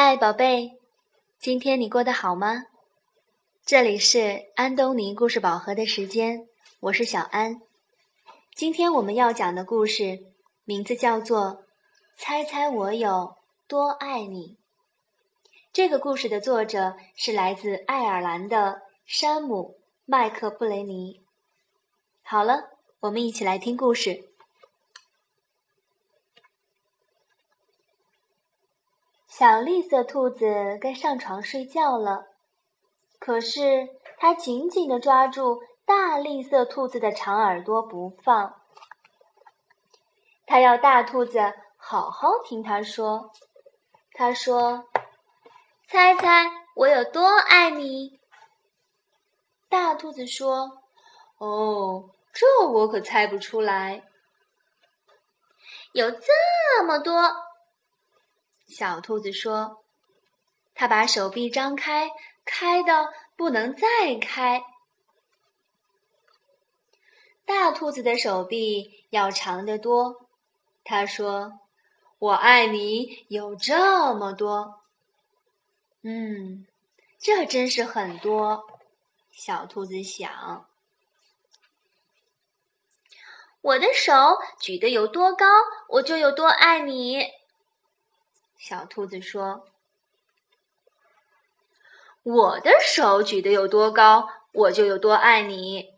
嗨，宝贝，今天你过得好吗？这里是安东尼故事宝盒的时间，我是小安。今天我们要讲的故事名字叫做《猜猜我有多爱你》。这个故事的作者是来自爱尔兰的山姆·麦克布雷尼。好了，我们一起来听故事。小绿色兔子该上床睡觉了，可是它紧紧地抓住大绿色兔子的长耳朵不放。它要大兔子好好听它说。它说：“猜猜我有多爱你？”大兔子说：“哦，这我可猜不出来。有这么多。”小兔子说：“它把手臂张开，开的不能再开。”大兔子的手臂要长得多。他说：“我爱你有这么多。”嗯，这真是很多。小兔子想：“我的手举得有多高，我就有多爱你。”小兔子说：“我的手举得有多高，我就有多爱你。”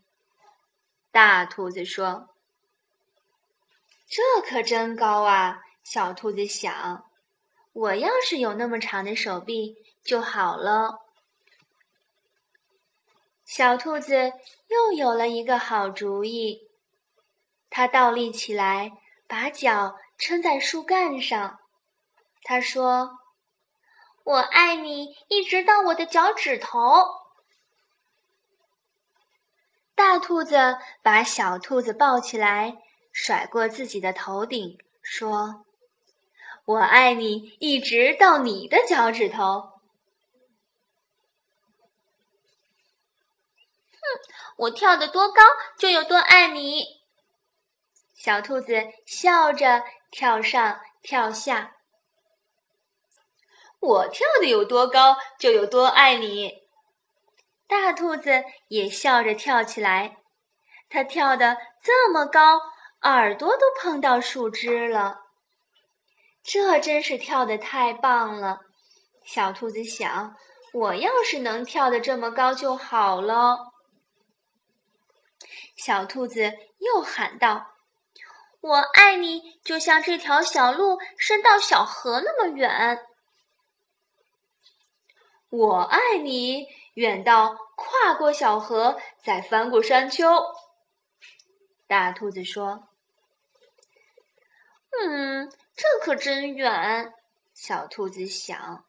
大兔子说：“这可真高啊！”小兔子想：“我要是有那么长的手臂就好了。”小兔子又有了一个好主意，它倒立起来，把脚撑在树干上。他说：“我爱你，一直到我的脚趾头。”大兔子把小兔子抱起来，甩过自己的头顶，说：“我爱你，一直到你的脚趾头。”哼，我跳得多高，就有多爱你。小兔子笑着跳上跳下。我跳的有多高，就有多爱你。大兔子也笑着跳起来，它跳得这么高，耳朵都碰到树枝了。这真是跳得太棒了！小兔子想：我要是能跳得这么高就好了。小兔子又喊道：“我爱你，就像这条小路伸到小河那么远。”我爱你，远到跨过小河，再翻过山丘。大兔子说：“嗯，这可真远。”小兔子想。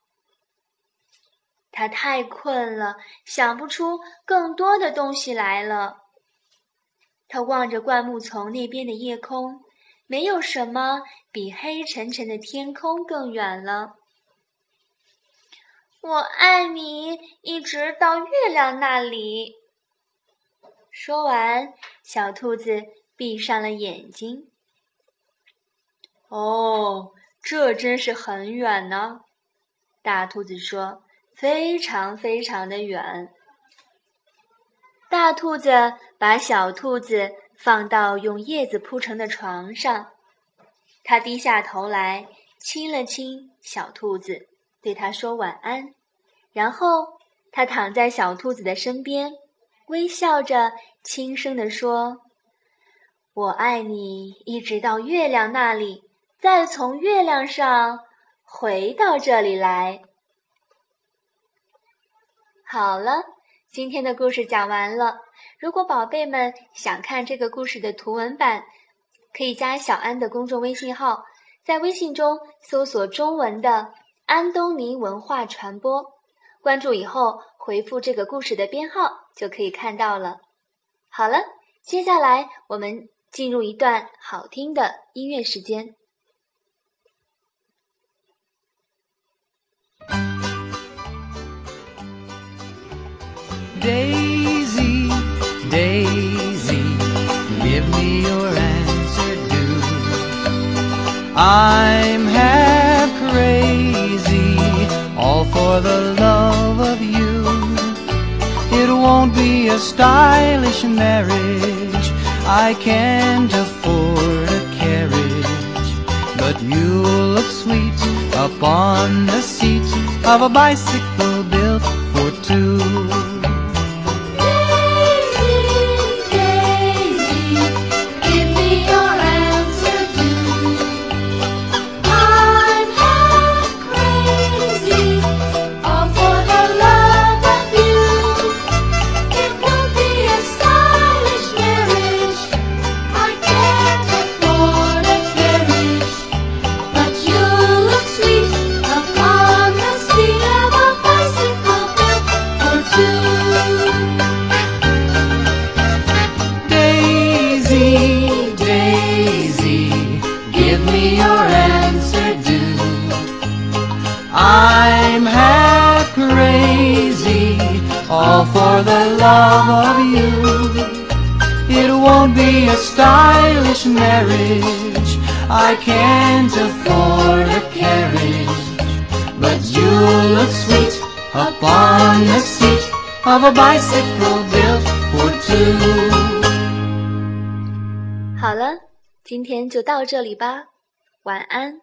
它太困了，想不出更多的东西来了。它望着灌木丛那边的夜空，没有什么比黑沉沉的天空更远了。我爱你，一直到月亮那里。说完，小兔子闭上了眼睛。哦，这真是很远呢。大兔子说：“非常非常的远。”大兔子把小兔子放到用叶子铺成的床上，它低下头来亲了亲小兔子。对它说晚安，然后它躺在小兔子的身边，微笑着轻声地说：“我爱你，一直到月亮那里，再从月亮上回到这里来。”好了，今天的故事讲完了。如果宝贝们想看这个故事的图文版，可以加小安的公众微信号，在微信中搜索中文的。安东尼文化传播，关注以后回复这个故事的编号就可以看到了。好了，接下来我们进入一段好听的音乐时间。Won't be a stylish marriage. I can't afford a carriage. But you'll look sweet upon the seat of a bicycle love of you. It won't be a stylish marriage, I can't afford a carriage. But you look sweet upon the seat of a bicycle built for two. 好了，今天就到这里吧，晚安。